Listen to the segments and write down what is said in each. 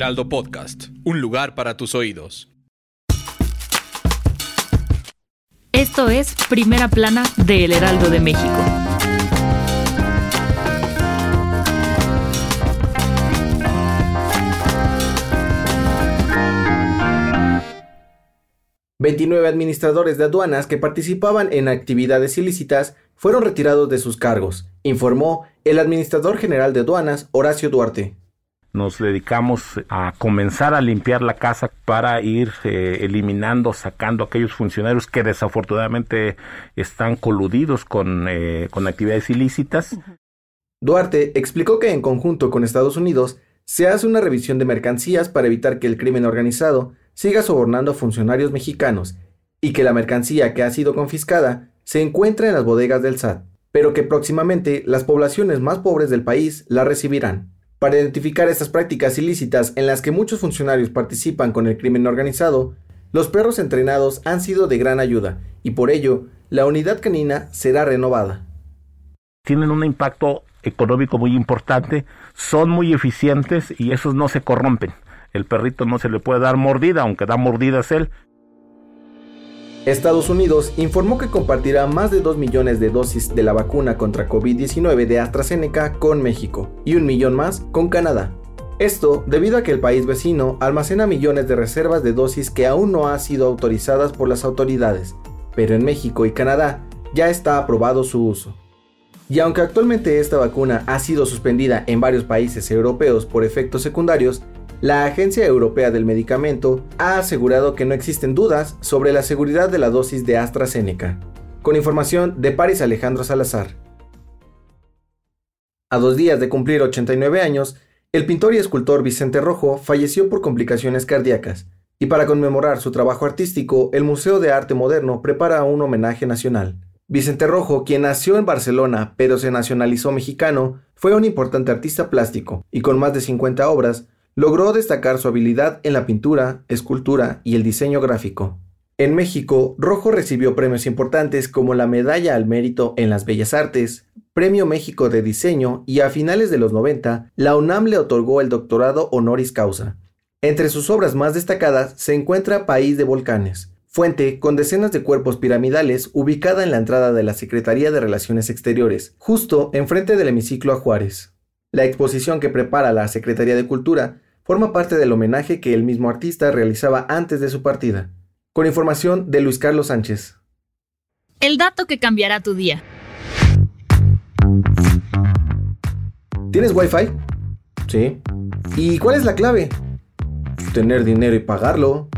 Heraldo Podcast, un lugar para tus oídos. Esto es Primera Plana de El Heraldo de México. ...29 administradores de aduanas que participaban en actividades ilícitas fueron retirados de sus cargos, informó el administrador general de aduanas, Horacio Duarte nos dedicamos a comenzar a limpiar la casa para ir eh, eliminando, sacando aquellos funcionarios que desafortunadamente están coludidos con, eh, con actividades ilícitas. Duarte explicó que en conjunto con Estados Unidos se hace una revisión de mercancías para evitar que el crimen organizado siga sobornando a funcionarios mexicanos y que la mercancía que ha sido confiscada se encuentre en las bodegas del SAT, pero que próximamente las poblaciones más pobres del país la recibirán. Para identificar estas prácticas ilícitas en las que muchos funcionarios participan con el crimen organizado, los perros entrenados han sido de gran ayuda y por ello la unidad canina será renovada. Tienen un impacto económico muy importante, son muy eficientes y esos no se corrompen. El perrito no se le puede dar mordida, aunque da mordidas él, Estados Unidos informó que compartirá más de 2 millones de dosis de la vacuna contra COVID-19 de AstraZeneca con México y un millón más con Canadá. Esto debido a que el país vecino almacena millones de reservas de dosis que aún no han sido autorizadas por las autoridades, pero en México y Canadá ya está aprobado su uso. Y aunque actualmente esta vacuna ha sido suspendida en varios países europeos por efectos secundarios, la Agencia Europea del Medicamento ha asegurado que no existen dudas sobre la seguridad de la dosis de AstraZeneca. Con información de Paris Alejandro Salazar. A dos días de cumplir 89 años, el pintor y escultor Vicente Rojo falleció por complicaciones cardíacas, y para conmemorar su trabajo artístico, el Museo de Arte Moderno prepara un homenaje nacional. Vicente Rojo, quien nació en Barcelona pero se nacionalizó mexicano, fue un importante artista plástico y con más de 50 obras logró destacar su habilidad en la pintura, escultura y el diseño gráfico. En México, Rojo recibió premios importantes como la Medalla al Mérito en las Bellas Artes, Premio México de Diseño y a finales de los 90, la UNAM le otorgó el doctorado honoris causa. Entre sus obras más destacadas se encuentra País de Volcanes, fuente con decenas de cuerpos piramidales ubicada en la entrada de la Secretaría de Relaciones Exteriores, justo enfrente del hemiciclo a Juárez. La exposición que prepara la Secretaría de Cultura forma parte del homenaje que el mismo artista realizaba antes de su partida. Con información de Luis Carlos Sánchez. El dato que cambiará tu día. ¿Tienes Wi-Fi? Sí. ¿Y cuál es la clave? Tener dinero y pagarlo.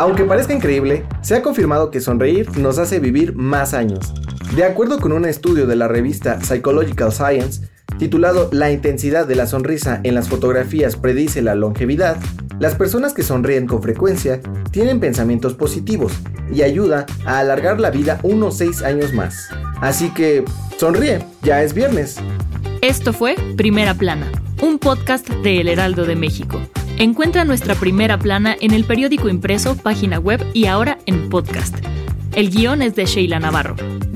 Aunque parezca increíble, se ha confirmado que sonreír nos hace vivir más años. De acuerdo con un estudio de la revista Psychological Science, titulado La intensidad de la sonrisa en las fotografías predice la longevidad, las personas que sonríen con frecuencia tienen pensamientos positivos y ayuda a alargar la vida unos 6 años más. Así que, sonríe, ya es viernes. Esto fue Primera Plana, un podcast de El Heraldo de México. Encuentra nuestra primera plana en el periódico impreso, página web y ahora en podcast. El guion es de Sheila Navarro.